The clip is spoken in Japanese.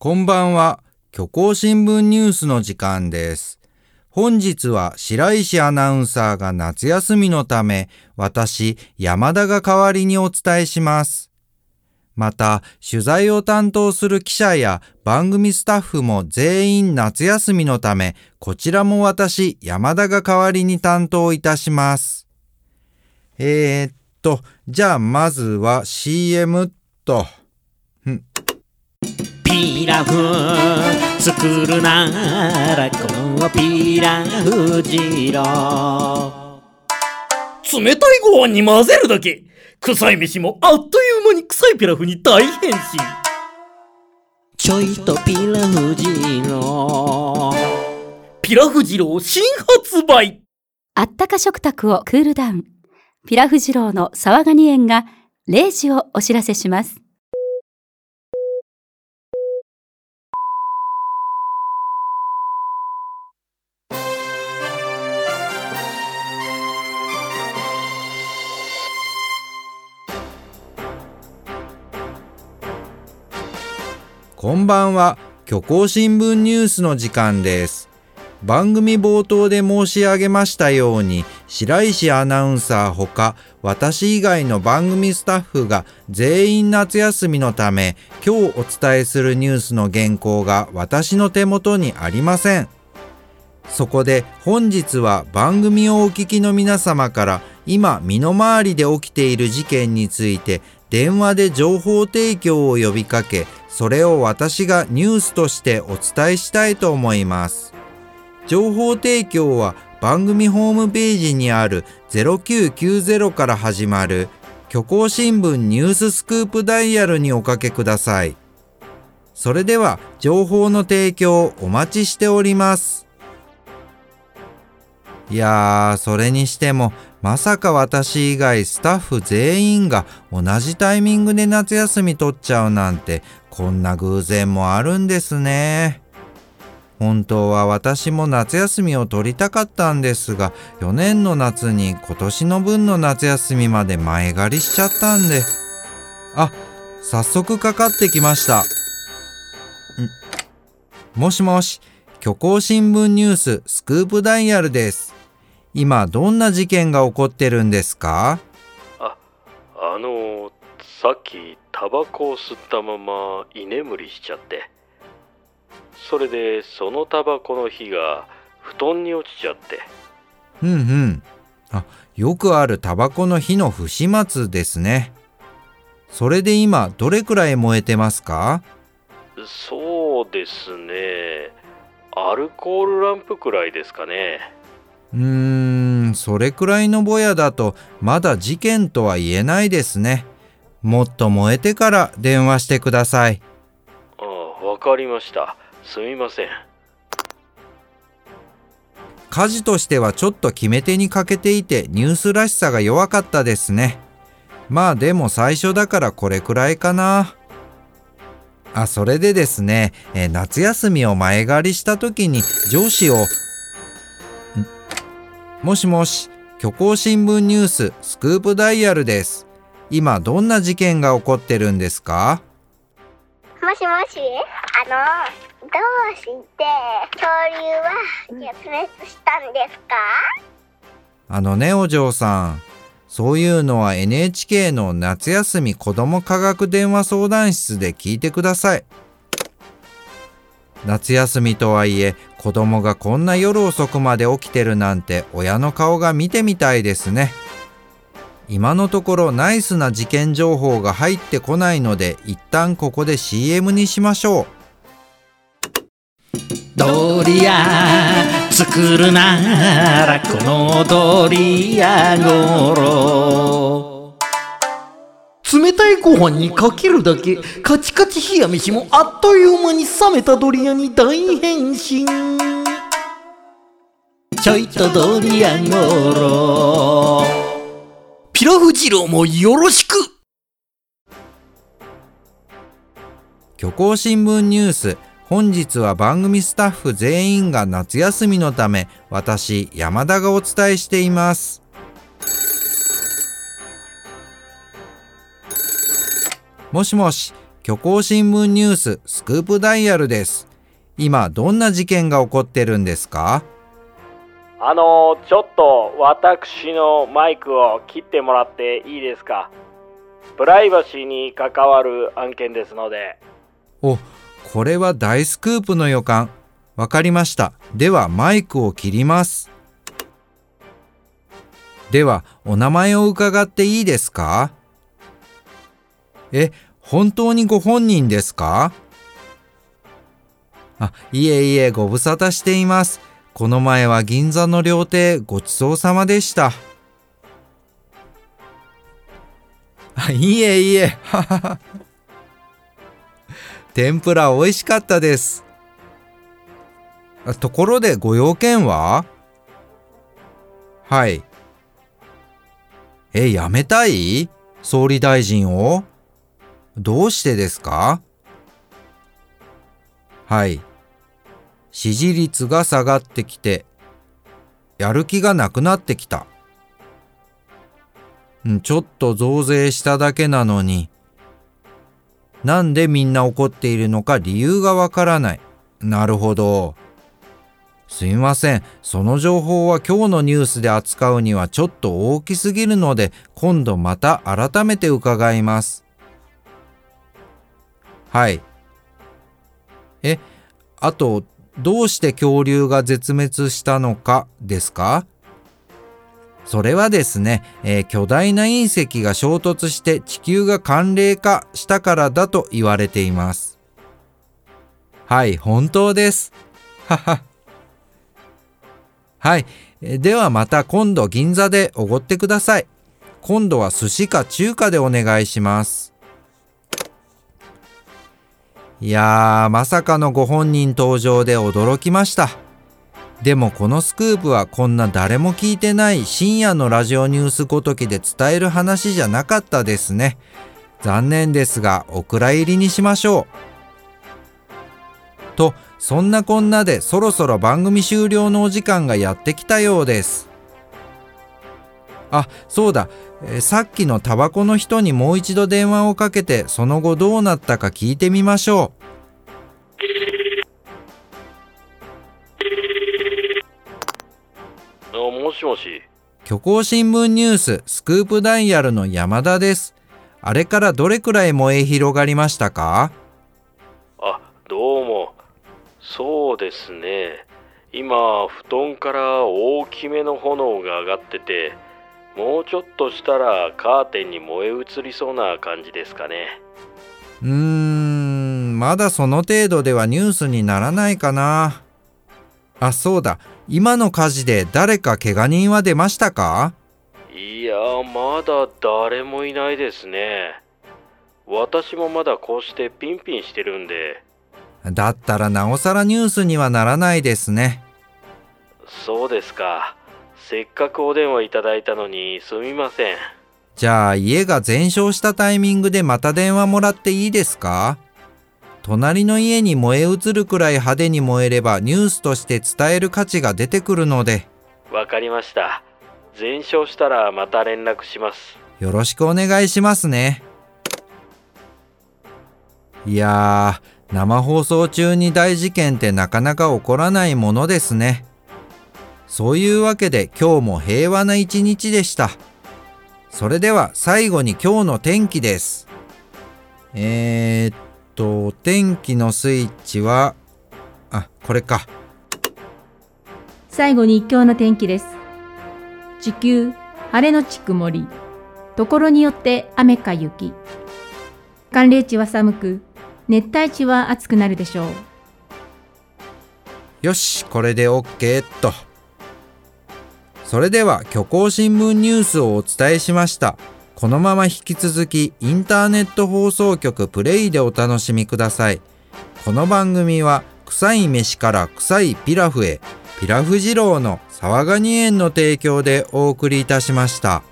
こんばんは。虚構新聞ニュースの時間です。本日は白石アナウンサーが夏休みのため、私、山田が代わりにお伝えします。また、取材を担当する記者や番組スタッフも全員夏休みのため、こちらも私、山田が代わりに担当いたします。えー、っと、じゃあまずは CM っと。ピラフ作るならこのピラフ二郎冷たいご飯に混ぜるだけ。臭い飯もあっという間に臭いピラフに大変身。ちょいとピラフ二郎ピラフ二郎新発売。あったか食卓をクールダウン。ピラフ二郎の沢ガニ園が0時をお知らせします。こんばんは。虚構新聞ニュースの時間です。番組冒頭で申し上げましたように、白石アナウンサーほか、私以外の番組スタッフが全員夏休みのため、今日お伝えするニュースの原稿が私の手元にありません。そこで本日は番組をお聞きの皆様から今身の回りで起きている事件について電話で情報提供を呼びかけそれを私がニュースとしてお伝えしたいと思います。情報提供は番組ホームページにある0990から始まる虚構新聞ニューススクープダイヤルにおかけください。それでは情報の提供をお待ちしております。いやー、それにしても、まさか私以外スタッフ全員が同じタイミングで夏休み取っちゃうなんて、こんな偶然もあるんですね。本当は私も夏休みを取りたかったんですが、4年の夏に今年の分の夏休みまで前借りしちゃったんで。あ、早速かかってきました。もしもし、虚構新聞ニューススクープダイヤルです。今どんな事件が起こってるんですか？ああのさっきタバコを吸ったまま居眠りしちゃって。それでそのタバコの火が布団に落ちちゃって。うんうん。あ、よくあるタバコの火の不始末ですね。それで今どれくらい燃えてますか？そうですね。アルコールランプくらいですかねうーん、それくらいのぼやだとまだ事件とは言えないですね。もっと燃えてから電話してください。ああわかりましたすみません火事としてはちょっと決め手に欠けていてニュースらしさが弱かったですね。まあでも最初だからこれくらいかな。あ、それでですね、えー夏休みを前借りした時に上司を、んもしもし、虚構新聞ニューススクープダイヤルです。今どんな事件が起こってるんですか？もしもし？あの、どうして恐竜は絶滅したんですか？あのね、お嬢さん。そういうのは NHK の夏休み子ども科学電話相談室で聞いてください。夏休みとはいえ子供がこんな夜遅くまで起きてるなんて親の顔が見てみたいですね。今のところナイスな事件情報が入ってこないので一旦ここで CM にしましょう。ドリア作るならこのドリアゴロ冷たいご飯にかけるだけカチカチ冷や飯もあっという間に冷めたドリアに大変身。ちょいとドリアゴロピラフ二郎もよろしく。虚構新聞ニュース。本日は番組スタッフ全員が夏休みのため私山田がお伝えしています。もしもし虚構新聞ニューススクープダイヤルです。今どんな事件が起こってるんですか？あのちょっと私のマイクを切ってもらっていいですか？プライバシーに関わる案件ですのでお、これは大スクープの予感。わかりました。ではマイクを切ります。ではお名前を伺っていいですか？え、本当にご本人ですか？あ、いえいえ、ご無沙汰しています。この前は銀座の料亭ごちそうさまでした。あ、いえいえ、ははは。天ぷら美味しかったです。ところでご用件は？はい。え、辞めたい？総理大臣を？どうしてですか？はい。支持率が下がってきて、やる気がなくなってきた。ちょっと増税しただけなのに、なんでみんな怒っているのか理由がわからない。なるほど。すみません。その情報は今日のニュースで扱うにはちょっと大きすぎるので、今度また改めて伺います。はい。え、あと、どうして恐竜が絶滅したのかですか？それはですね、えー巨大な隕石が衝突して地球が寒冷化したからだと言われています。はい、本当です。はは。はい、ではまた今度銀座でおごってください。今度は寿司か中華でお願いします。いやー、まさかのご本人登場で驚きました。でもこのスクープはこんな誰も聞いてない深夜のラジオニュースごときで伝える話じゃなかったですね。残念ですがお蔵入りにしましょう。と、そんなこんなでそろそろ番組終了のお時間がやってきたようです。あ、そうだ、えーさっきのタバコの人にもう一度電話をかけてその後どうなったか聞いてみましょう。あもしもし。虚構新聞ニューススクープダイヤルの山田です。あれからどれくらい燃え広がりましたか？あどうも。そうですね。今布団から大きめの炎が上がっててもうちょっとしたらカーテンに燃え移りそうな感じですかねうーん、まだその程度ではニュースにならないかな。あ、そうだ。今の火事で誰か怪我人は出ましたか？いやまだ誰もいないですね私もまだこうしてピンピンしてるんでだったらなおさらニュースにはならないですね。そうですかせっかくお電話いただいたのにすみません。じゃあ家が全焼したタイミングでまた電話もらっていいですか？隣の家に燃え移るくらい派手に燃えればニュースとして伝える価値が出てくるので。わかりました。全焼したらまた連絡します。よろしくお願いしますね。いやー、生放送中に大事件ってなかなか起こらないものですね。そういうわけで今日も平和な一日でした。それでは最後に今日の天気です。えー、っと、天気のスイッチは、あ、これか。最後に今日の天気です。地球、晴れのち曇り。ところによって雨か雪。寒冷地は寒く、熱帯地は暑くなるでしょう。よし、これで OK っと。それでは虚構新聞ニュースをお伝えしました。このまま引き続きインターネット放送局プレイでお楽しみください。この番組は臭い飯から臭いピラフへ、ピラフ二郎の沢ガニ園の提供でお送りいたしました。